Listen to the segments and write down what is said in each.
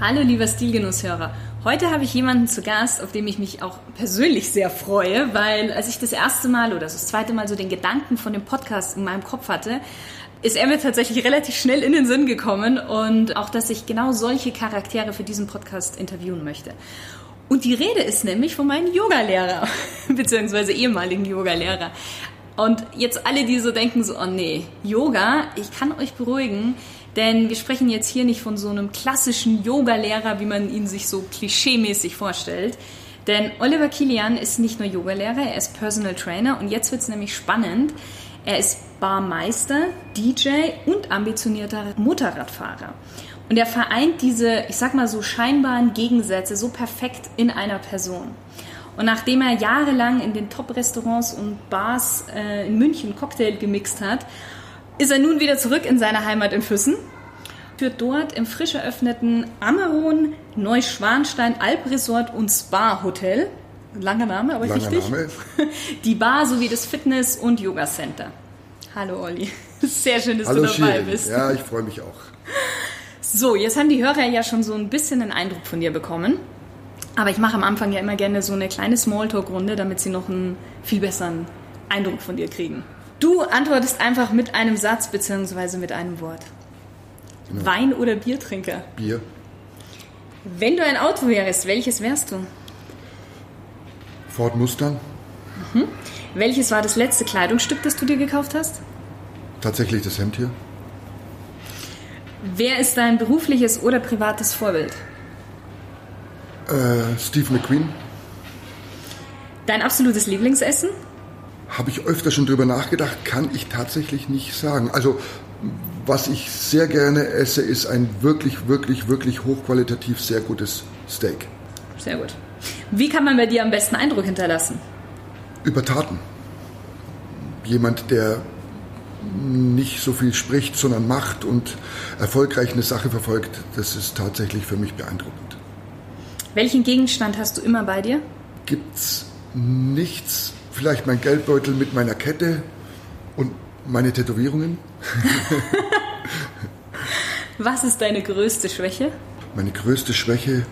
Hallo lieber Stilgenusshörer. Heute habe ich jemanden zu Gast, auf den ich mich auch persönlich sehr freue, weil als ich das erste Mal oder das zweite Mal so den Gedanken von dem Podcast in meinem Kopf hatte, ist er mir tatsächlich relativ schnell in den Sinn gekommen und auch, dass ich genau solche Charaktere für diesen Podcast interviewen möchte. Und die Rede ist nämlich von meinem Yogalehrer, beziehungsweise ehemaligen Yogalehrer. Und jetzt alle, die so denken, so, oh nee, Yoga, ich kann euch beruhigen, denn wir sprechen jetzt hier nicht von so einem klassischen Yogalehrer, wie man ihn sich so klischeemäßig vorstellt. Denn Oliver Kilian ist nicht nur Yogalehrer, er ist Personal Trainer und jetzt wird es nämlich spannend. Er ist Barmeister, DJ und ambitionierter Motorradfahrer. Und er vereint diese, ich sag mal so scheinbaren Gegensätze so perfekt in einer Person. Und nachdem er jahrelang in den Top-Restaurants und Bars äh, in München Cocktail gemixt hat, ist er nun wieder zurück in seine Heimat in Füssen, führt dort im frisch eröffneten Ameron Neuschwanstein Alpresort und Spa Hotel, langer Name, aber langer richtig, Name. die Bar sowie das Fitness- und Yoga-Center. Hallo Olli, sehr schön, dass Hallo du dabei Shirin. bist. Ja, ich freue mich auch. So, jetzt haben die Hörer ja schon so ein bisschen einen Eindruck von dir bekommen. Aber ich mache am Anfang ja immer gerne so eine kleine Smalltalk-Runde, damit sie noch einen viel besseren Eindruck von dir kriegen. Du antwortest einfach mit einem Satz bzw. mit einem Wort. Genau. Wein- oder Biertrinker? Bier, Wenn du ein Auto wärst, welches wärst du? Ford Mustang, Welches war das letzte Kleidungsstück, das du dir gekauft hast? tatsächlich das Hemd hier. Wer ist dein berufliches oder privates Vorbild? Äh, Steve McQueen, Dein absolutes Lieblingsessen? Habe ich öfter schon drüber nachgedacht, kann ich tatsächlich nicht sagen. Also, was ich sehr gerne esse, ist ein wirklich, wirklich, wirklich hochqualitativ sehr gutes Steak. Sehr gut. Wie kann man bei dir am besten Eindruck hinterlassen? Über Taten. Jemand, der nicht so viel spricht, sondern macht und erfolgreich eine Sache verfolgt, das ist tatsächlich für mich beeindruckend. Welchen Gegenstand hast du immer bei dir? gibt's nichts. Vielleicht mein Geldbeutel mit meiner Kette und meine Tätowierungen. Was ist deine größte Schwäche? Meine größte Schwäche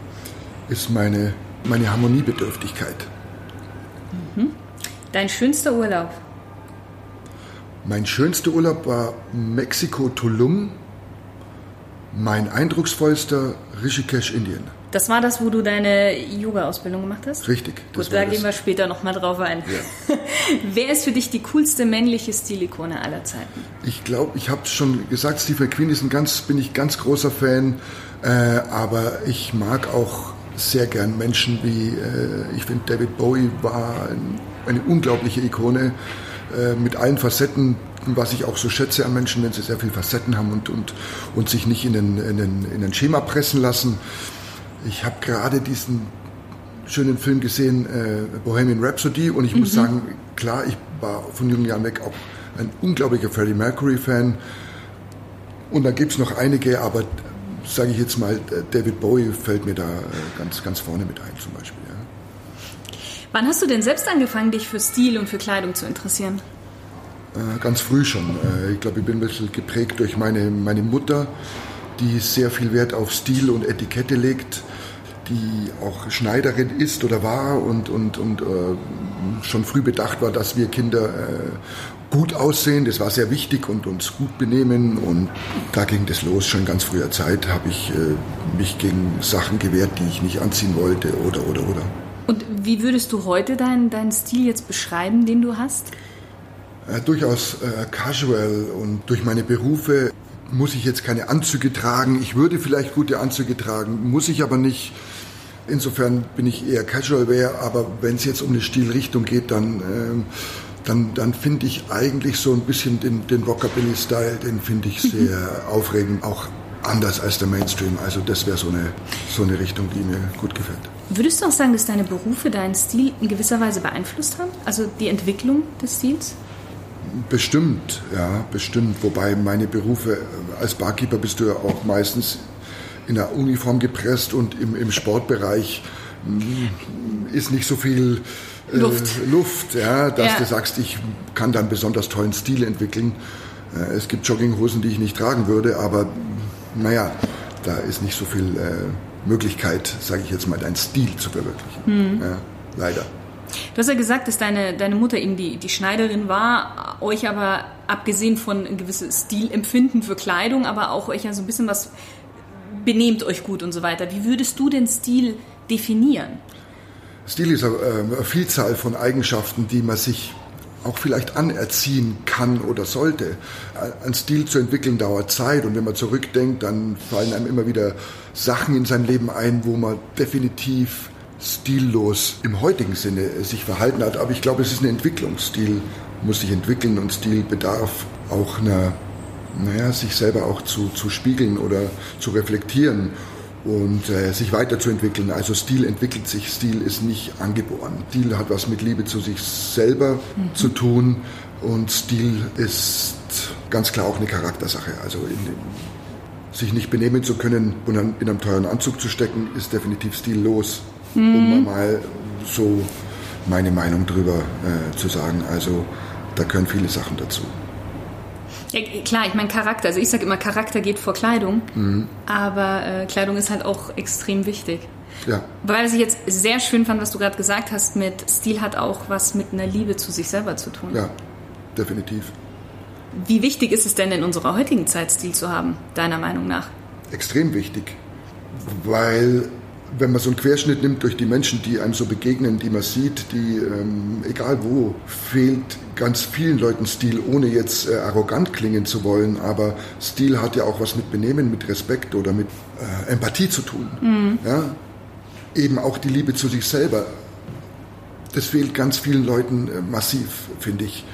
ist meine, meine Harmoniebedürftigkeit. Dein schönster Urlaub? Mein schönster Urlaub war Mexiko Tulum. Mein eindrucksvollster Rishikesh, Indien. Das war das, wo du deine Yoga-Ausbildung gemacht hast? Richtig. Gut, da das. gehen wir später nochmal drauf ein. Wer ist für dich die coolste männliche Stilikone aller Zeiten? Ich glaube, ich habe es schon gesagt, Steve McQueen ist ein ganz, bin ich ganz großer Fan, äh, aber ich mag auch sehr gern Menschen wie, äh, ich finde David Bowie war ein, eine unglaubliche Ikone äh, mit allen Facetten, was ich auch so schätze an Menschen, wenn sie sehr viele Facetten haben und, und, und sich nicht in den, in, den, in den Schema pressen lassen. Ich habe gerade diesen schönen Film gesehen, äh, Bohemian Rhapsody, und ich muss sagen, klar, ich war von jungen Jahren weg auch ein unglaublicher Freddie Mercury-Fan. Und dann gibt es noch einige, aber sage ich jetzt mal, David Bowie fällt mir da äh, ganz, ganz vorne mit ein zum Beispiel. Ja. Wann hast du denn selbst angefangen, dich für Stil und für Kleidung zu interessieren? Äh, ganz früh schon. Äh, ich glaube, ich bin ein bisschen geprägt durch meine, meine Mutter, die sehr viel Wert auf Stil und Etikette legt, die auch Schneiderin ist oder war und, und, und äh, schon früh bedacht war, dass wir Kinder äh, gut aussehen. Das war sehr wichtig und uns gut benehmen. Und da ging das los. Schon in ganz früher Zeit habe ich äh, mich gegen Sachen gewehrt, die ich nicht anziehen wollte oder, oder, oder. Und wie würdest du heute deinen, deinen Stil jetzt beschreiben, den du hast? Äh, durchaus äh, casual und durch meine Berufe muss ich jetzt keine Anzüge tragen. Ich würde vielleicht gute Anzüge tragen, muss ich aber nicht. Insofern bin ich eher casual wear, aber wenn es jetzt um eine Stilrichtung geht, dann, ähm, dann, dann finde ich eigentlich so ein bisschen den, den Rockabilly-Style, den finde ich sehr aufregend. Auch anders als der Mainstream. Also das wäre so eine, so eine Richtung, die mir gut gefällt. Würdest du auch sagen, dass deine Berufe deinen Stil in gewisser Weise beeinflusst haben? Also die Entwicklung des Stils? Bestimmt, ja, bestimmt. Wobei meine Berufe, als Barkeeper bist du ja auch meistens in der Uniform gepresst und im, im Sportbereich mm, ist nicht so viel äh, Luft. Luft, ja, dass Ja. du sagst, ich kann dann besonders tollen Stil entwickeln. Äh, es gibt Jogginghosen, die ich nicht tragen würde, aber naja, da ist nicht so viel äh, Möglichkeit, sage ich jetzt mal, deinen Stil zu verwirklichen. Ja, leider. Du hast ja gesagt, dass deine, deine Mutter eben die, die Schneiderin war, euch aber abgesehen von ein gewisses Stilempfinden für Kleidung, aber auch euch ja so ein bisschen was benehmt euch gut und so weiter. Wie würdest du den Stil definieren? Stil ist eine, äh, eine Vielzahl von Eigenschaften, die man sich auch vielleicht anerziehen kann oder sollte. Ein Stil zu entwickeln dauert Zeit und wenn man zurückdenkt, dann fallen einem immer wieder Sachen in seinem Leben ein, wo man definitiv stillos im heutigen Sinne sich verhalten hat. Aber ich glaube, es ist eine Entwicklung. Stil muss sich entwickeln und Stil bedarf auch einer, naja, sich selber auch zu, zu spiegeln oder zu reflektieren und äh, sich weiterzuentwickeln. Also Stil entwickelt sich, Stil ist nicht angeboren. Stil hat was mit Liebe zu sich selber zu tun und Stil ist ganz klar auch eine Charaktersache. Also in sich nicht benehmen zu können und in einem teuren Anzug zu stecken, ist definitiv stillos, um mal so meine Meinung drüber äh, zu sagen. Also da gehören viele Sachen dazu. Ja, klar, ich meine Charakter. Also ich sage immer, Charakter geht vor Kleidung, aber äh, Kleidung ist halt auch extrem wichtig. Ja, Weil ich jetzt sehr schön fand, was du gerade gesagt hast, mit Stil hat auch was mit einer Liebe zu sich selber zu tun. ja, definitiv. Wie wichtig ist es denn in unserer heutigen Zeit, Stil zu haben, deiner Meinung nach? extrem wichtig, weil wenn man so einen Querschnitt nimmt durch die Menschen, die einem so begegnen, die man sieht, die, ähm, egal wo, fehlt ganz vielen Leuten Stil, ohne jetzt äh, arrogant klingen zu wollen, aber Stil hat ja auch was mit Benehmen, mit Respekt oder mit äh, Empathie zu tun. Ja? Eben auch die Liebe zu sich selber. Das fehlt ganz vielen Leuten äh, massiv, finde ich.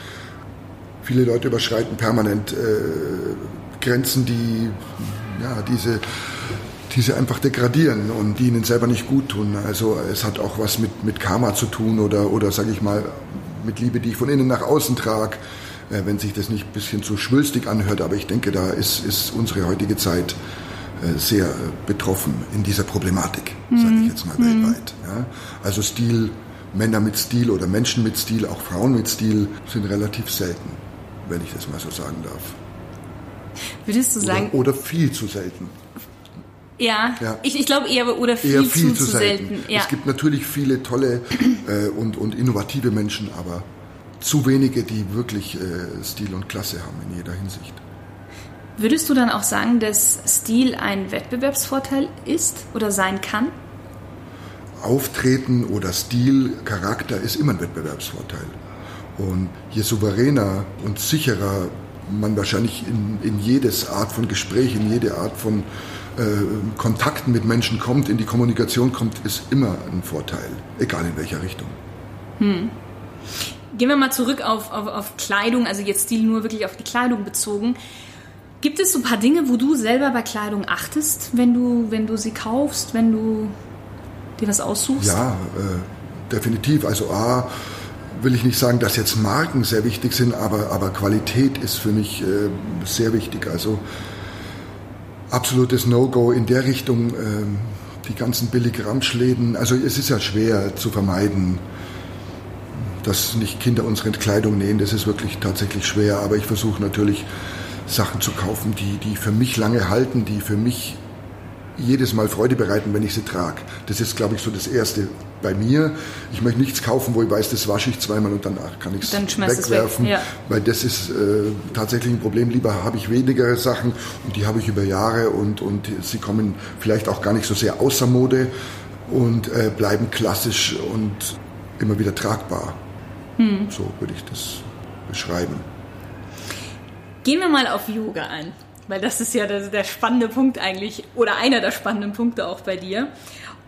Viele Leute überschreiten permanent äh, Grenzen, die ja, diese, diese einfach degradieren und die ihnen selber nicht gut tun. Also es hat auch was mit, mit Karma zu tun oder, oder sage ich mal, mit Liebe, die ich von innen nach außen trage, äh, wenn sich das nicht ein bisschen zu schwülstig anhört. Aber ich denke, da ist, ist unsere heutige Zeit äh, sehr äh, betroffen in dieser Problematik, sage ich jetzt mal weltweit. Ja? Also Stil, Männer mit Stil oder Menschen mit Stil, auch Frauen mit Stil sind relativ selten, wenn ich das mal so sagen darf. Würdest du sagen, Oder, oder viel zu selten. Ja, Ja. ich, ich glaube eher oder viel, Eher viel zu, zu selten. Ja. Es gibt natürlich viele tolle äh, und, und innovative Menschen, aber zu wenige, die wirklich äh, Stil und Klasse haben in jeder Hinsicht. Würdest du dann auch sagen, dass Stil ein Wettbewerbsvorteil ist oder sein kann? Auftreten oder Stil, Charakter ist immer ein Wettbewerbsvorteil. Und je souveräner und sicherer man wahrscheinlich in, in jedes Art von Gespräch, in jede Art von Kontakten mit Menschen kommt, in die Kommunikation kommt, ist immer ein Vorteil, egal in welcher Richtung. Gehen wir mal zurück auf, auf, auf Kleidung, also jetzt Stil nur wirklich auf die Kleidung bezogen. Gibt es so ein paar Dinge, wo du selber bei Kleidung achtest, wenn du, wenn du sie kaufst, wenn du dir was aussuchst? Ja, äh, definitiv. Also A, will ich nicht sagen, dass jetzt Marken sehr wichtig sind, aber, aber Qualität ist für mich äh, sehr wichtig. Also absolutes No-Go in der Richtung, ähm, die ganzen Billig-Ramschläden. Also es ist ja schwer zu vermeiden, dass nicht Kinder unsere Kleidung nähen. Das ist wirklich tatsächlich schwer. Aber ich versuche natürlich Sachen zu kaufen, die, die für mich lange halten, die für mich jedes Mal Freude bereiten, wenn ich sie trage. Das ist, glaube ich, so das Erste bei mir. Ich möchte nichts kaufen, wo ich weiß, das wasche ich zweimal und danach kann ich es es weg, wegwerfen, ja. weil das ist äh, tatsächlich ein Problem. Lieber habe ich weniger Sachen und die habe ich über Jahre und, und sie kommen vielleicht auch gar nicht so sehr außer Mode und äh, bleiben klassisch und immer wieder tragbar. Hm. So würde ich das beschreiben. Gehen wir mal auf Yoga ein, weil das ist ja der, der spannende Punkt eigentlich oder einer der spannenden Punkte auch bei dir.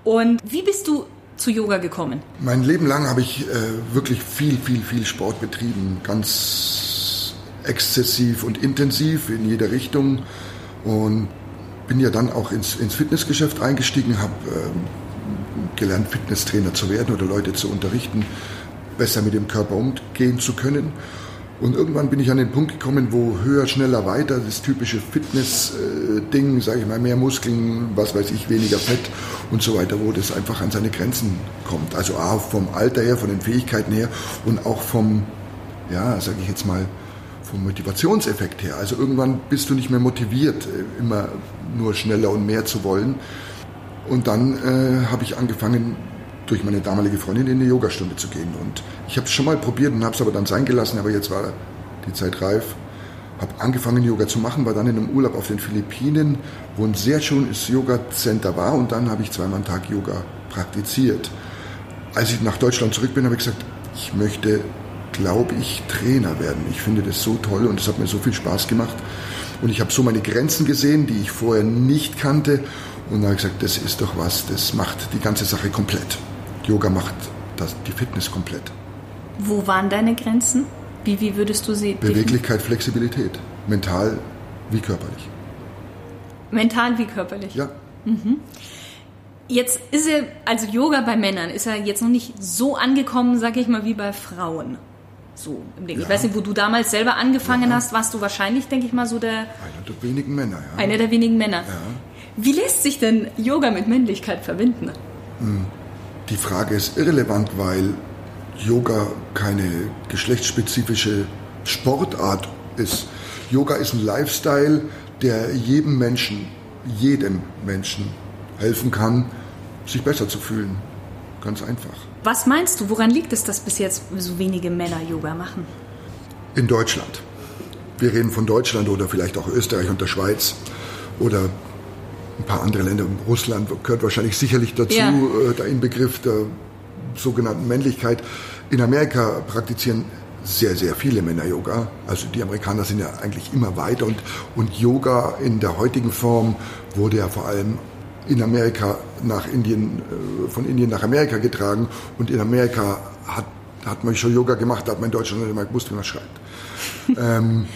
Und wie bist du zu Yoga gekommen? Mein Leben lang habe ich äh, wirklich viel, viel, viel Sport betrieben. Ganz exzessiv und intensiv in jeder Richtung. Und bin ja dann auch ins, ins Fitnessgeschäft eingestiegen, habe ähm, gelernt, Fitnesstrainer zu werden oder Leute zu unterrichten, besser mit dem Körper umgehen zu können. Und irgendwann bin ich an den Punkt gekommen, wo höher, schneller, weiter, das typische Fitness-Ding, sage ich mal, mehr Muskeln, was weiß ich, weniger Fett und so weiter, wo das einfach an seine Grenzen kommt. Also A, vom Alter her, von den Fähigkeiten her und auch vom, ja, sage ich jetzt mal, vom Motivationseffekt her. Also irgendwann bist du nicht mehr motiviert, äh, immer nur schneller und mehr zu wollen. Und dann äh, habe ich angefangen, durch meine damalige Freundin in eine Yogastunde zu gehen. Und ich habe es schon mal probiert und habe es aber dann sein gelassen, aber jetzt war die Zeit reif. Habe angefangen, Yoga zu machen, war dann in einem Urlaub auf den Philippinen, wo ein sehr schönes Yoga-Center war und dann habe ich zweimal am Tag Yoga praktiziert. Als ich nach Deutschland zurück bin, habe ich gesagt, ich möchte, glaube ich, Trainer werden. Ich finde das so toll und es hat mir so viel Spaß gemacht. Und ich habe so meine Grenzen gesehen, die ich vorher nicht kannte. Und da habe ich gesagt, das ist doch was, das macht die ganze Sache komplett. Yoga macht das, die Fitness komplett. Wo waren deine Grenzen? Wie, wie würdest du sie Beweglichkeit, Flexibilität. Mental wie körperlich. Mental wie körperlich? Ja. Mhm. Jetzt ist er, also Yoga bei Männern, ist er jetzt noch nicht so angekommen, sag ich mal, wie bei Frauen. So im Ding. Ja. Ich weiß nicht, wo du damals selber angefangen ja. hast, warst du wahrscheinlich, denke ich mal, so der. Einer der wenigen Männer, ja. Einer der wenigen Männer. Ja. Wie lässt sich denn Yoga mit Männlichkeit verbinden? Hm. Die Frage ist irrelevant, weil Yoga keine geschlechtsspezifische Sportart ist. Yoga ist ein Lifestyle, der jedem Menschen, jedem Menschen helfen kann, sich besser zu fühlen. Ganz einfach. Was meinst du, woran liegt es, dass bis jetzt so wenige Männer Yoga machen? In Deutschland. Wir reden von Deutschland oder vielleicht auch Österreich und der Schweiz oder ein paar andere Länder. Russland gehört wahrscheinlich sicherlich dazu, ja. äh, der Inbegriff der sogenannten Männlichkeit. In Amerika praktizieren sehr, sehr viele Männer Yoga. Also die Amerikaner sind ja eigentlich immer weiter und, und Yoga in der heutigen Form wurde ja vor allem in Amerika nach Indien, äh, von Indien nach Amerika getragen und in Amerika hat, hat man schon Yoga gemacht, da hat man in Deutschland nicht mal gewusst, wie man schreibt. ähm,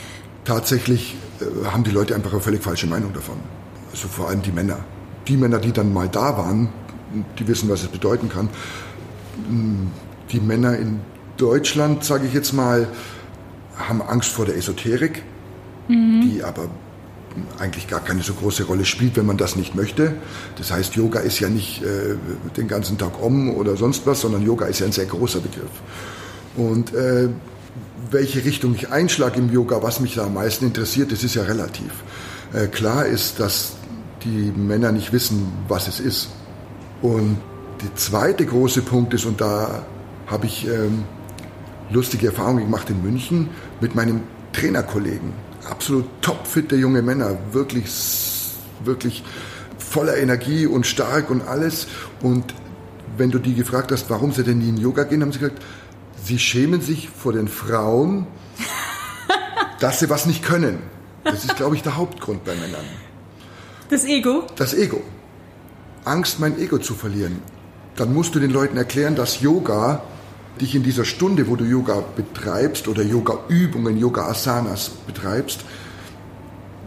tatsächlich äh, haben die Leute einfach eine völlig falsche Meinung davon also vor allem die Männer. Die Männer, die dann mal da waren, die wissen, was es bedeuten kann. Die Männer in Deutschland, sage ich jetzt mal, haben Angst vor der Esoterik, mhm. die aber eigentlich gar keine so große Rolle spielt, wenn man das nicht möchte. Das heißt, Yoga ist ja nicht äh, den ganzen Tag Om oder sonst was, sondern Yoga ist ja ein sehr großer Begriff. Und äh, welche Richtung ich einschlage im Yoga, was mich da am meisten interessiert, das ist ja relativ. Äh, klar ist, dass die Männer nicht wissen, was es ist. Und der zweite große Punkt ist, und da habe ich ähm, lustige Erfahrungen gemacht in München mit meinen Trainerkollegen. Absolut topfitte junge Männer, wirklich, wirklich voller Energie und stark und alles. Und wenn du die gefragt hast, warum sie denn nie in Yoga gehen, haben sie gesagt, sie schämen sich vor den Frauen, dass sie was nicht können. Das ist, glaube ich, der Hauptgrund bei Männern. Das Ego? Das Ego. Angst, mein Ego zu verlieren. Dann musst du den Leuten erklären, dass Yoga dich in dieser Stunde, wo du Yoga betreibst oder Yoga-Übungen, Yoga-Asanas betreibst,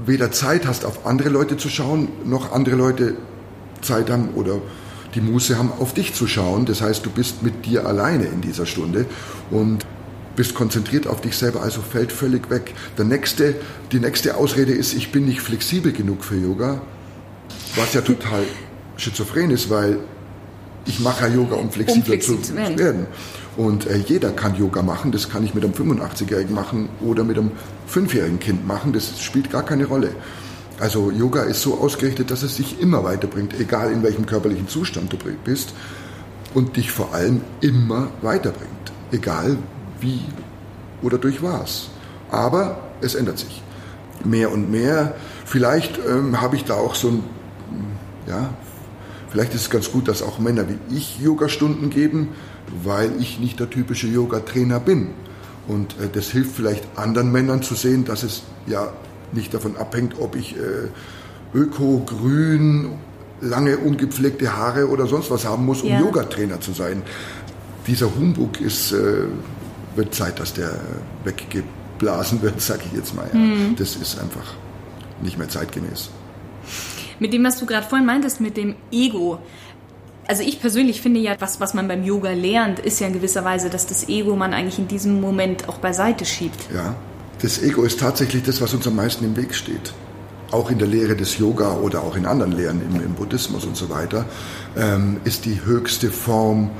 weder Zeit hast, auf andere Leute zu schauen, noch andere Leute Zeit haben oder die Muße haben, auf dich zu schauen. Das heißt, du bist mit dir alleine in dieser Stunde und bist konzentriert auf dich selber, also fällt völlig weg. Der nächste, die nächste Ausrede ist, ich bin nicht flexibel genug für Yoga, was ja total schizophren ist, weil ich mache ja Yoga, um flexibler um flexibel zu werden. Und äh, jeder kann Yoga machen, das kann ich mit einem 85-Jährigen machen oder mit einem 5-jährigen Kind machen, das spielt gar keine Rolle. Also Yoga ist so ausgerichtet, dass es dich immer weiterbringt, egal in welchem körperlichen Zustand du bist und dich vor allem immer weiterbringt, egal wie oder durch was. Aber es ändert sich. Mehr und mehr. Vielleicht ähm, habe ich da auch so ein, ja, vielleicht ist es ganz gut, dass auch Männer wie ich Yogastunden geben, weil ich nicht der typische Yoga-Trainer bin. Und äh, das hilft vielleicht anderen Männern zu sehen, dass es ja nicht davon abhängt, ob ich äh, öko, grün, lange ungepflegte Haare oder sonst was haben muss, um ja. Yoga-Trainer zu sein. Dieser Humbug ist äh, wird Zeit, dass der weggeblasen wird, sage ich jetzt mal. Ja. Mhm. Das ist einfach nicht mehr zeitgemäß. Mit dem, was du gerade vorhin meintest, mit dem Ego. Also ich persönlich finde ja, was, was man beim Yoga lernt, ist ja in gewisser Weise, dass das Ego man eigentlich in diesem Moment auch beiseite schiebt. Ja, das Ego ist tatsächlich das, was uns am meisten im Weg steht. Auch in der Lehre des Yoga oder auch in anderen Lehren, im, im Buddhismus und so weiter, ähm, ist die höchste Form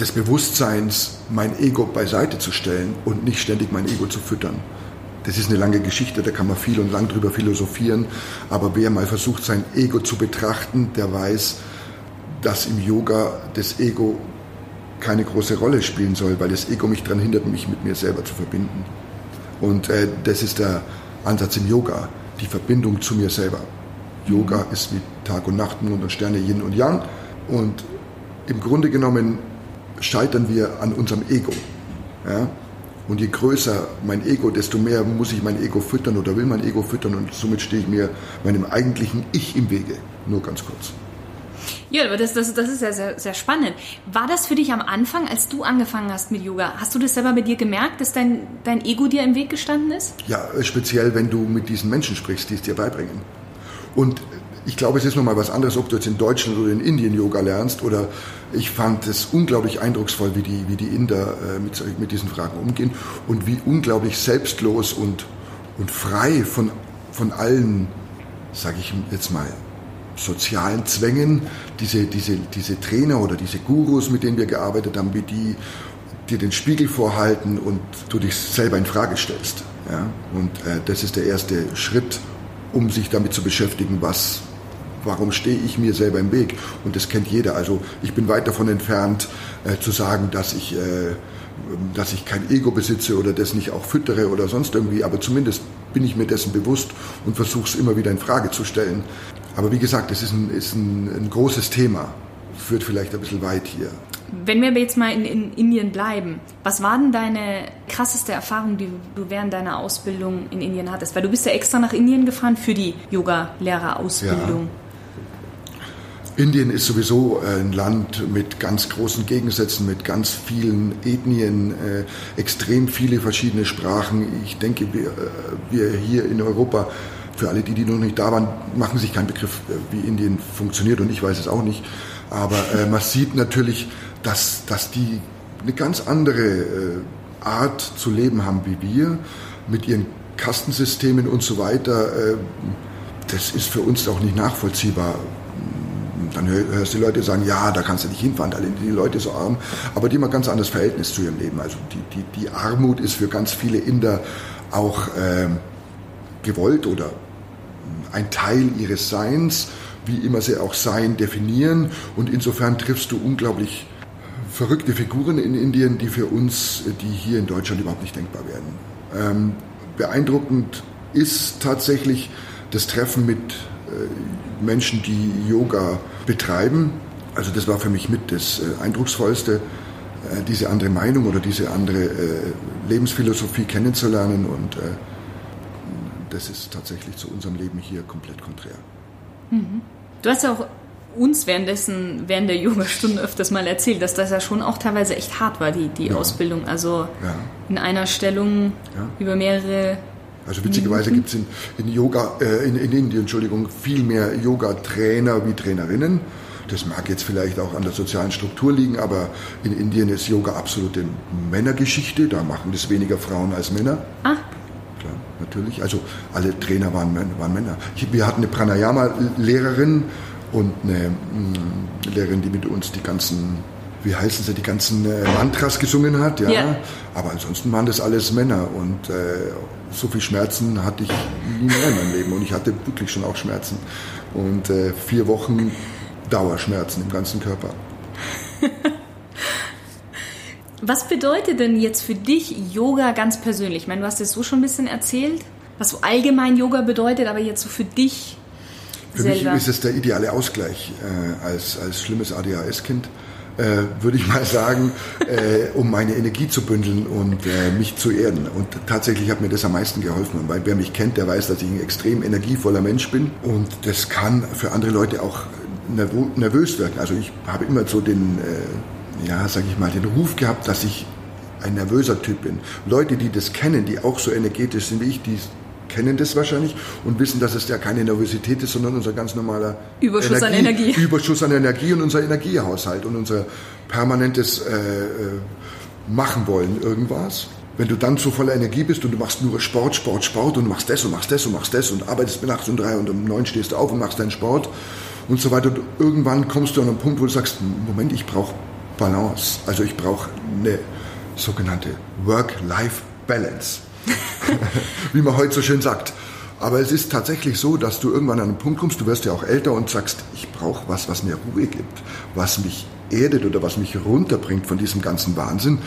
des Bewusstseins, mein Ego beiseite zu stellen und nicht ständig mein Ego zu füttern. Das ist eine lange Geschichte, da kann man viel und lang drüber philosophieren. Aber wer mal versucht, sein Ego zu betrachten, der weiß, dass im Yoga das Ego keine große Rolle spielen soll, weil das Ego mich daran hindert, mich mit mir selber zu verbinden. Und äh, das ist der Ansatz im Yoga, die Verbindung zu mir selber. Yoga ist wie Tag und Nacht, Mond und Sterne, Yin und Yang. Und im Grunde genommen scheitern wir an unserem Ego. Ja? Und je größer mein Ego, desto mehr muss ich mein Ego füttern oder will mein Ego füttern und somit stehe ich mir meinem eigentlichen Ich im Wege. Nur ganz kurz. Ja, aber das, das, das ist ja sehr, sehr spannend. War das für dich am Anfang, als du angefangen hast mit Yoga, hast du das selber bei dir gemerkt, dass dein, dein Ego dir im Weg gestanden ist? Ja, speziell wenn du mit diesen Menschen sprichst, die es dir beibringen. Und ich glaube, es ist nochmal was anderes, ob du jetzt in Deutschland oder in Indien Yoga lernst. Oder ich fand es unglaublich eindrucksvoll, wie die, wie die Inder äh, mit, mit diesen Fragen umgehen und wie unglaublich selbstlos und, und frei von, von allen, sage ich jetzt mal, sozialen Zwängen, diese, diese, diese Trainer oder diese Gurus, mit denen wir gearbeitet haben, wie die dir den Spiegel vorhalten und du dich selber in Frage stellst. Ja? Und äh, das ist der erste Schritt, um sich damit zu beschäftigen, was, warum stehe ich mir selber im Weg? Und das kennt jeder. Also ich bin weit davon entfernt äh, zu sagen, dass ich, äh, dass ich kein Ego besitze oder das nicht auch füttere oder sonst irgendwie, aber zumindest bin ich mir dessen bewusst und versuche es immer wieder in Frage zu stellen. Aber wie gesagt, es ist ein, ist ein, ein großes Thema, führt vielleicht ein bisschen weit hier. Wenn wir jetzt mal in, in, Indien bleiben, was war denn deine krasseste Erfahrung, die du während deiner Ausbildung in Indien hattest? Weil du bist ja extra nach Indien gefahren für die Yoga-Lehrerausbildung. Ja. Indien ist sowieso äh, ein Land mit ganz großen Gegensätzen, mit ganz vielen Ethnien, äh, extrem viele verschiedene Sprachen. Ich denke, wir, äh, wir hier in Europa, für alle die, die noch nicht da waren, machen sich keinen Begriff, äh, wie Indien funktioniert und ich weiß es auch nicht. Aber äh, man sieht natürlich, dass, dass die eine ganz andere äh, Art zu leben haben wie wir, mit ihren Kastensystemen und so weiter. das ist für uns auch nicht nachvollziehbar dann hörst du die Leute sagen, ja, da kannst du nicht hinfahren, da sind die Leute so arm. Aber die haben ein ganz anderes Verhältnis zu ihrem Leben. Also die, die, die Armut ist für ganz viele Inder auch äh, gewollt oder ein Teil ihres Seins, wie immer sie auch Sein definieren. Und insofern triffst du unglaublich verrückte Figuren in Indien, die für uns, die hier in Deutschland überhaupt nicht denkbar werden. Ähm, beeindruckend ist tatsächlich das Treffen mit Menschen, die Yoga betreiben. Also das war für mich mit das äh, Eindrucksvollste, äh, diese andere Meinung oder diese andere Lebensphilosophie kennenzulernen. Und das ist tatsächlich zu unserem Leben hier komplett konträr. Mhm. Du hast ja auch uns währenddessen, während der Yogastunden öfters mal erzählt, dass das ja schon auch teilweise echt hart war, die, die ja. Ausbildung. Also ja. in einer Stellung ja. über mehrere also witzigerweise gibt es in, in, Yoga, äh, in, in Indien, Entschuldigung, viel mehr Yoga-Trainer wie Trainerinnen. Das mag jetzt vielleicht auch an der sozialen Struktur liegen, aber in Indien ist Yoga absolute Männergeschichte. Da machen das weniger Frauen als Männer. Ah. Klar, natürlich. Also alle Trainer waren, waren Männer. Wir hatten eine Pranayama-Lehrerin und eine mh, mm, Lehrerin, die mit uns die ganzen wie heißen sie, die ganzen äh, Mantras gesungen hat, ja. ja. Aber ansonsten waren das alles Männer und äh, so viel Schmerzen hatte ich nie mehr in meinem Leben und ich hatte wirklich schon auch Schmerzen und äh, vier Wochen Dauerschmerzen im ganzen Körper. Was bedeutet denn jetzt für dich Yoga ganz persönlich? Ich meine, du hast es so schon ein bisschen erzählt, was so allgemein Yoga bedeutet, aber jetzt so für dich für selber. mich ist es der ideale Ausgleich äh, als, als schlimmes ADHS-Kind äh, würde ich mal sagen, äh, um meine Energie zu bündeln und äh, mich zu erden. Und tatsächlich hat mir das am meisten geholfen. weil wer mich kennt, der weiß, dass ich ein extrem energievoller Mensch bin. Und das kann für andere Leute auch nervös wirken. Also ich habe immer so den, äh, ja, sage ich mal, den Ruf gehabt, dass ich ein nervöser Typ bin. Leute, die das kennen, die auch so energetisch sind wie ich, die kennen das wahrscheinlich und wissen, dass es ja keine Nervosität ist, sondern unser ganz normaler Überschuss Energie, an Energie. Überschuss an Energie und unser Energiehaushalt und unser permanentes äh, äh, Machen wollen irgendwas. Wenn du dann so voller Energie bist und du machst nur Sport, Sport, Sport und du machst das und machst das und machst das und arbeitest bis nachts um drei und um neun stehst du auf und machst deinen Sport und so weiter. Und irgendwann kommst du an einen Punkt, wo du sagst, Moment, ich brauche Balance. Also ich brauche eine sogenannte Work-Life-Balance. Wie man heute so schön sagt. Aber es ist tatsächlich so, dass du irgendwann an einen Punkt kommst, du wirst ja auch älter und sagst, ich brauche was, was mir Ruhe gibt, was mich erdet oder was mich runterbringt von diesem ganzen Wahnsinn.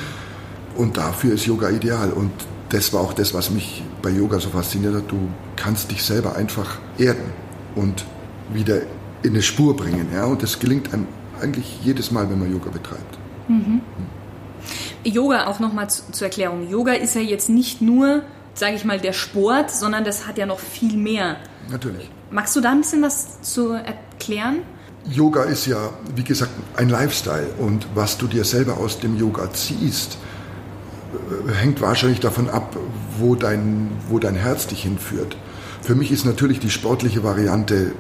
Und dafür ist Yoga ideal. Und das war auch das, was mich bei Yoga so fasziniert hat. Du kannst dich selber einfach erden und wieder in eine Spur bringen. Ja? Und das gelingt einem eigentlich jedes Mal, wenn man Yoga betreibt. Mhm. Yoga auch nochmal zur Erklärung. Yoga ist ja jetzt nicht nur, sage ich mal, der Sport, sondern das hat ja noch viel mehr. Natürlich. Magst du da ein bisschen was zu erklären? Yoga ist ja, wie gesagt, ein Lifestyle und was du dir selber aus dem Yoga ziehst, äh, hängt wahrscheinlich davon ab, wo dein, wo dein Herz dich hinführt. Für mich ist natürlich die sportliche Variante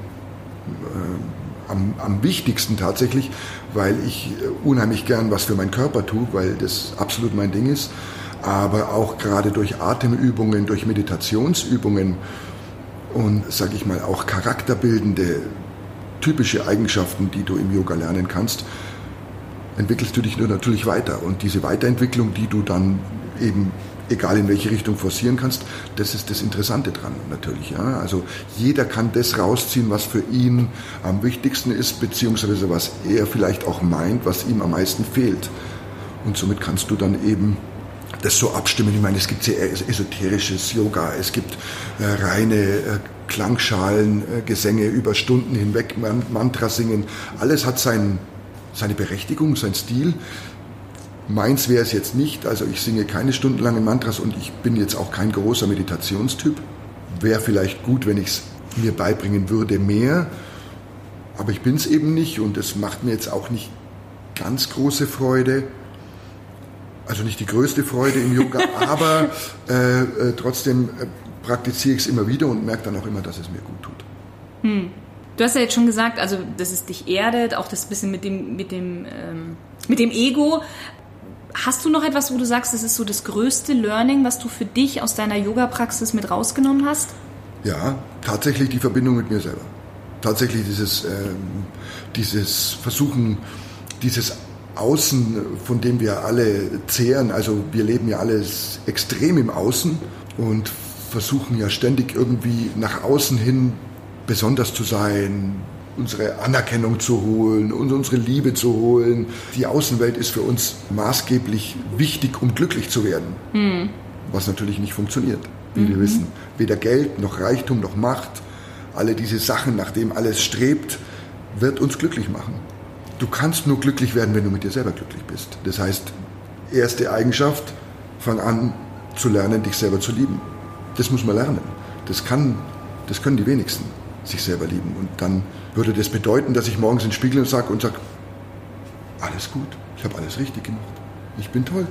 am, am wichtigsten tatsächlich, weil ich äh, unheimlich gern was für meinen Körper tue, weil das absolut mein Ding ist. Aber auch gerade durch Atemübungen, durch Meditationsübungen und, sage ich mal, auch charakterbildende typische Eigenschaften, die du im Yoga lernen kannst, entwickelst du dich nur natürlich weiter. Und diese Weiterentwicklung, die du dann eben egal in welche Richtung forcieren kannst, das ist das Interessante dran natürlich. Ja? Also jeder kann das rausziehen, was für ihn am wichtigsten ist, beziehungsweise was er vielleicht auch meint, was ihm am meisten fehlt. Und somit kannst du dann eben das so abstimmen. Ich meine, es gibt sehr esoterisches Yoga, es gibt äh, reine äh, Klangschalen, äh, Gesänge über Stunden hinweg, Mantra singen. Alles hat sein, seine Berechtigung, sein Stil. Meins wäre es jetzt nicht, also ich singe keine stundenlangen Mantras und ich bin jetzt auch kein großer Meditationstyp. Wäre vielleicht gut, wenn ich es mir beibringen würde, mehr. Aber ich bin es eben nicht und es macht mir jetzt auch nicht ganz große Freude. Also nicht die größte Freude im Yoga, aber äh, äh, trotzdem äh, praktiziere ich es immer wieder und merke dann auch immer, dass es mir gut tut. Hm. Du hast ja jetzt schon gesagt, also dass es dich erdet, auch das bisschen mit dem, mit dem, ähm, mit dem Ego. Hast du noch etwas, wo du sagst, das ist so das größte Learning, was du für dich aus deiner Yoga-Praxis mit rausgenommen hast? Ja, tatsächlich die Verbindung mit mir selber. Tatsächlich dieses, ähm, dieses Versuchen, dieses Außen, von dem wir alle zehren. Also wir leben ja alles extrem im Außen und versuchen ja ständig irgendwie nach außen hin besonders zu sein, unsere Anerkennung zu holen und unsere Liebe zu holen. Die Außenwelt ist für uns maßgeblich wichtig, um glücklich zu werden. Mhm. Was natürlich nicht funktioniert, wie mhm. wir wissen. Weder Geld noch Reichtum noch Macht, alle diese Sachen, nach dem alles strebt, wird uns glücklich machen. Du kannst nur glücklich werden, wenn du mit dir selber glücklich bist. Das heißt, erste Eigenschaft, fang an zu lernen, dich selber zu lieben. Das muss man lernen. Das, kann, das können die wenigsten sich selber lieben. Und dann würde das bedeuten, dass ich morgens in den Spiegel sage und sage, alles gut, ich habe alles richtig gemacht, ich bin toll.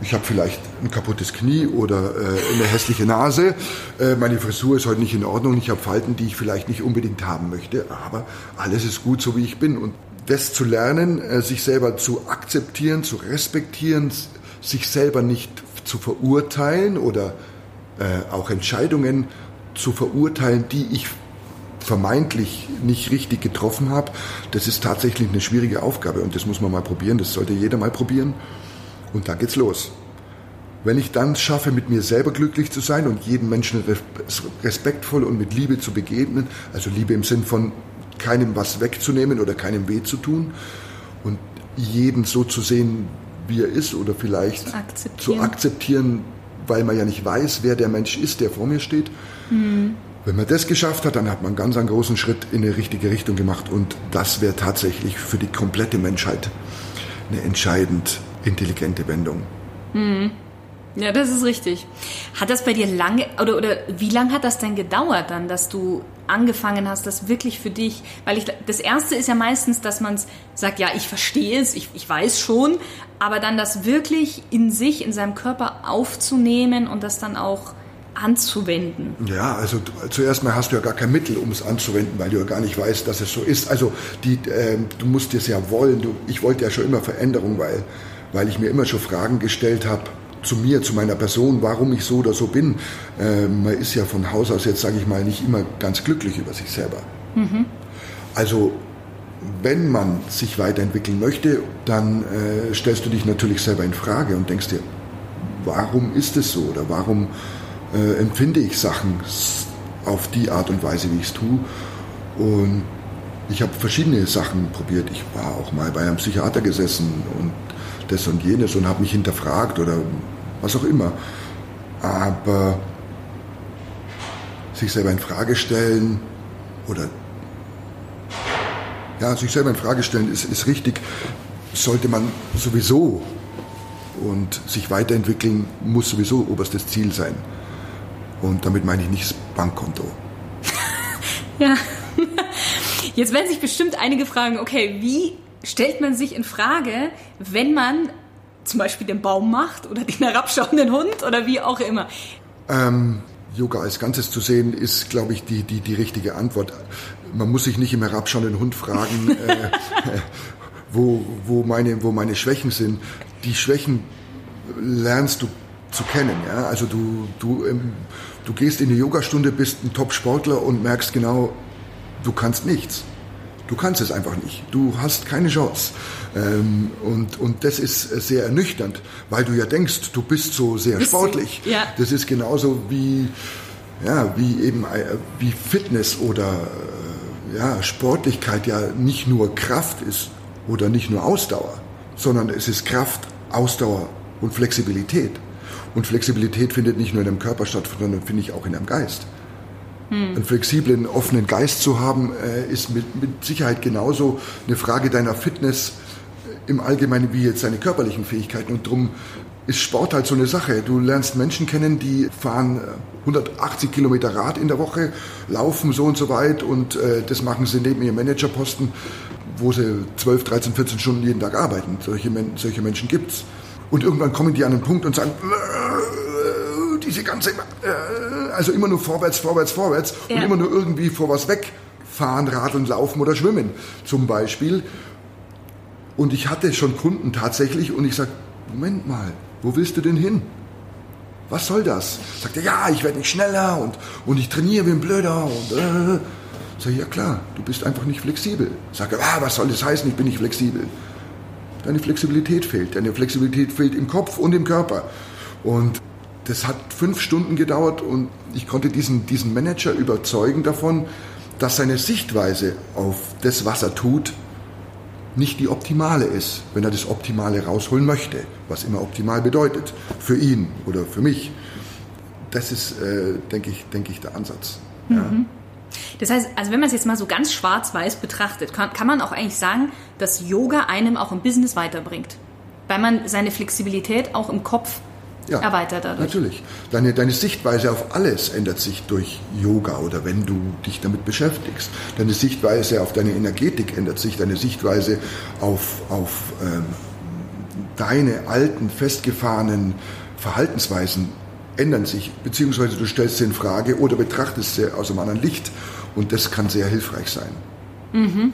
Ich habe vielleicht ein kaputtes Knie oder äh, eine hässliche Nase. Äh, meine Frisur ist heute nicht in Ordnung. Ich habe Falten, die ich vielleicht nicht unbedingt haben möchte. Aber alles ist gut, so wie ich bin. Und das zu lernen, äh, sich selber zu akzeptieren, zu respektieren, sich selber nicht zu verurteilen oder äh, auch Entscheidungen zu verurteilen, die ich vermeintlich nicht richtig getroffen habe, das ist tatsächlich eine schwierige Aufgabe und das muss man mal probieren, das sollte jeder mal probieren und da geht's los. Wenn ich dann schaffe, mit mir selber glücklich zu sein und jedem Menschen respektvoll und mit Liebe zu begegnen, also Liebe im Sinn von keinem was wegzunehmen oder keinem weh zu tun und jeden so zu sehen, wie er ist oder vielleicht zu akzeptieren, zu akzeptieren weil man ja nicht weiß, wer der Mensch ist, der vor mir steht. Mhm. Wenn man das geschafft hat, dann hat man ganz einen großen Schritt in die richtige Richtung gemacht und das wäre tatsächlich für die komplette Menschheit eine entscheidend intelligente Wendung. Mhm. Ja, das ist richtig. Hat das bei dir lange oder, oder wie lange hat das denn gedauert dann, dass du angefangen hast, das wirklich für dich, weil ich, das erste ist ja meistens, dass man sagt, ja, ich verstehe es, ich, ich weiß schon, aber dann das wirklich in sich, in seinem Körper aufzunehmen und das dann auch anzuwenden? Ja, also zuerst mal hast du ja gar kein Mittel, um es anzuwenden, weil du ja gar nicht weißt, dass es so ist. Also die, äh, du musst es ja wollen. Du, ich wollte ja schon immer Veränderung, weil, weil ich mir immer schon Fragen gestellt habe zu mir, zu meiner Person, warum ich so oder so bin. Äh, man ist ja von Haus aus jetzt, sage ich mal, nicht immer ganz glücklich über sich selber. Mhm. Also wenn man sich weiterentwickeln möchte, dann äh, stellst du dich natürlich selber in Frage und denkst dir, warum ist es so oder warum äh, empfinde ich Sachen auf die Art und Weise, wie ich es tue. Und ich habe verschiedene Sachen probiert. Ich war auch mal bei einem Psychiater gesessen und das und jenes und habe mich hinterfragt oder was auch immer. Aber sich selber in Frage stellen oder ja, sich selber in Frage stellen ist, ist richtig, sollte man sowieso und sich weiterentwickeln muss sowieso oberstes Ziel sein. Und damit meine ich nicht das Bankkonto. ja. Jetzt werden sich bestimmt einige fragen, okay, wie stellt man sich in Frage, wenn man zum Beispiel den Baum macht oder den herabschauenden Hund oder wie auch immer? Ähm, Yoga als Ganzes zu sehen, ist, glaube ich, die, die, die richtige Antwort. Man muss sich nicht im herabschauenden Hund fragen, äh, wo, wo, meine, wo meine Schwächen sind. Die Schwächen lernst du zu kennen. Ja? Also du, du, ähm, du gehst in eine Yogastunde, bist ein Top-Sportler und merkst genau, du kannst nichts. Du kannst es einfach nicht. Du hast keine Chance. Ähm, und, und das ist sehr ernüchternd, weil du ja denkst, du bist so sehr sportlich. Ja. Das ist genauso wie, ja, wie eben äh, wie Fitness oder äh, ja, Sportlichkeit ja nicht nur Kraft ist oder nicht nur Ausdauer, sondern es ist Kraft, Ausdauer und Flexibilität. Und Flexibilität findet nicht nur in dem Körper statt, sondern finde ich auch in deinem Geist. Hm. Einen flexiblen, offenen Geist zu haben, äh, ist mit, mit Sicherheit genauso eine Frage deiner Fitness äh, im Allgemeinen wie jetzt deine körperlichen Fähigkeiten. Und darum ist Sport halt so eine Sache. Du lernst Menschen kennen, die fahren 180 äh, Kilometer Rad in der Woche, laufen so und so weit und äh, das machen sie neben ihrem Managerposten, wo sie 12, 13, 14 Stunden jeden Tag arbeiten. Solche, solche Menschen gibt's. Und irgendwann kommen die an einen Punkt und sagen, diese ganze, äh, also immer nur vorwärts, vorwärts, vorwärts ja. und immer nur irgendwie vor was wegfahren, radeln, laufen oder schwimmen zum Beispiel. Und ich hatte schon Kunden tatsächlich und ich sage, Moment mal, wo willst du denn hin? Was soll das? Sagt er, ja, ich werde nicht schneller und, und ich trainiere wie ein Blöder und äh. Sag ich, ja klar, du bist einfach nicht flexibel. Sag er, ah, was soll das heißen, ich bin nicht flexibel? Deine Flexibilität fehlt. Deine Flexibilität fehlt im Kopf und im Körper. Und das hat fünf Stunden gedauert und ich konnte diesen, diesen Manager überzeugen davon, dass seine Sichtweise auf das, was er tut, nicht die optimale ist, wenn er das Optimale rausholen möchte, was immer optimal bedeutet, für ihn oder für mich. Das ist, äh, denke ich, denke ich, der Ansatz. Mhm. Ja. Das heißt, also wenn man es jetzt mal so ganz schwarz-weiß betrachtet, kann, kann man auch eigentlich sagen, dass Yoga einem auch im Business weiterbringt. Weil man seine Flexibilität auch im Kopf ja, erweitert dadurch. Natürlich. Deine, deine Sichtweise auf alles ändert sich durch Yoga oder wenn du dich damit beschäftigst. Deine Sichtweise auf deine Energetik ändert sich, deine Sichtweise auf, auf ähm, deine alten, festgefahrenen Verhaltensweisen ändern sich, beziehungsweise du stellst sie in Frage oder betrachtest sie aus einem anderen Licht und das kann sehr hilfreich sein. Mhm.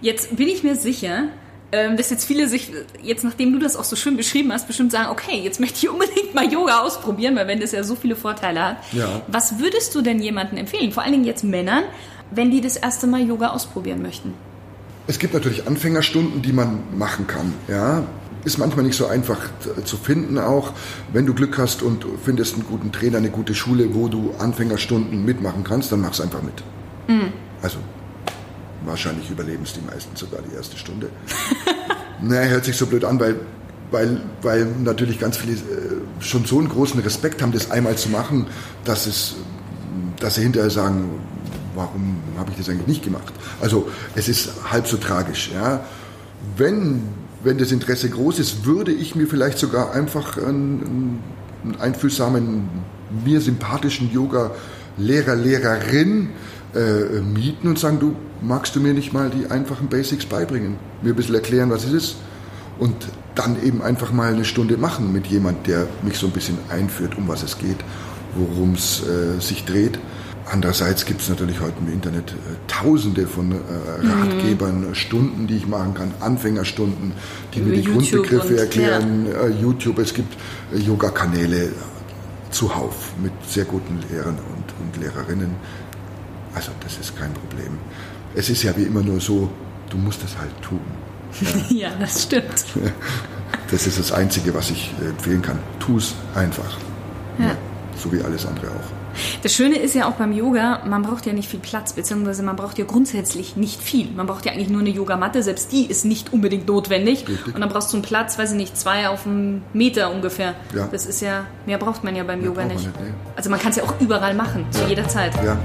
Jetzt bin ich mir sicher, ähm, dass jetzt viele sich, jetzt nachdem du das auch so schön beschrieben hast, bestimmt sagen, okay, jetzt möchte ich unbedingt mal Yoga ausprobieren, weil wenn das ja so viele Vorteile hat. Ja. Was würdest du denn jemandem empfehlen, vor allen Dingen jetzt Männern, wenn die das erste Mal Yoga ausprobieren möchten? Es gibt natürlich Anfängerstunden, die man machen kann. Ja, ist manchmal nicht so einfach zu finden auch. Wenn du Glück hast und findest einen guten Trainer, eine gute Schule, wo du Anfängerstunden mitmachen kannst, dann mach's einfach mit. Mhm. Also wahrscheinlich überleben es die meisten sogar die erste Stunde. naja, hört sich so blöd an, weil, weil, weil natürlich ganz viele äh, schon so einen großen Respekt haben, das einmal zu machen, dass, es, dass sie hinterher sagen, warum habe ich das eigentlich nicht gemacht? Also es ist halb so tragisch. Ja? Wenn, wenn das Interesse groß ist, würde ich mir vielleicht sogar einfach einen, einen einfühlsamen, mir sympathischen Yoga-Lehrer, Lehrerin äh, mieten und sagen, du, magst du mir nicht mal die einfachen Basics beibringen, mir ein bisschen erklären, was es ist und dann eben einfach mal eine Stunde machen mit jemand, der mich so ein bisschen einführt, um was es geht worum es äh, sich dreht. Andererseits gibt es natürlich heute im Internet äh, tausende von äh, Ratgebern, mhm. Stunden, die ich machen kann, Anfängerstunden, die Über mir die YouTube Grundbegriffe und, erklären. Ja. Äh, YouTube, es gibt äh, Yoga-Kanäle zuhauf mit sehr guten Lehrern und, und Lehrerinnen. Also das ist kein Problem. Es ist ja wie immer nur so, du musst es halt tun. Ja, ja das stimmt. Das ist das Einzige, was ich empfehlen kann. Tu es einfach. Ja. So wie alles andere auch. Das Schöne ist ja auch beim Yoga, man braucht ja nicht viel Platz, beziehungsweise man braucht ja grundsätzlich nicht viel. Man braucht ja eigentlich nur eine Yogamatte, selbst die ist nicht unbedingt notwendig. Richtig. Und dann brauchst du einen Platz, weiß ich nicht, zwei auf einen Meter ungefähr. Ja. Das ist ja, mehr braucht man ja beim mehr Yoga nicht. nicht nee. Also man kann es ja auch überall machen, zu jeder Zeit. Ja.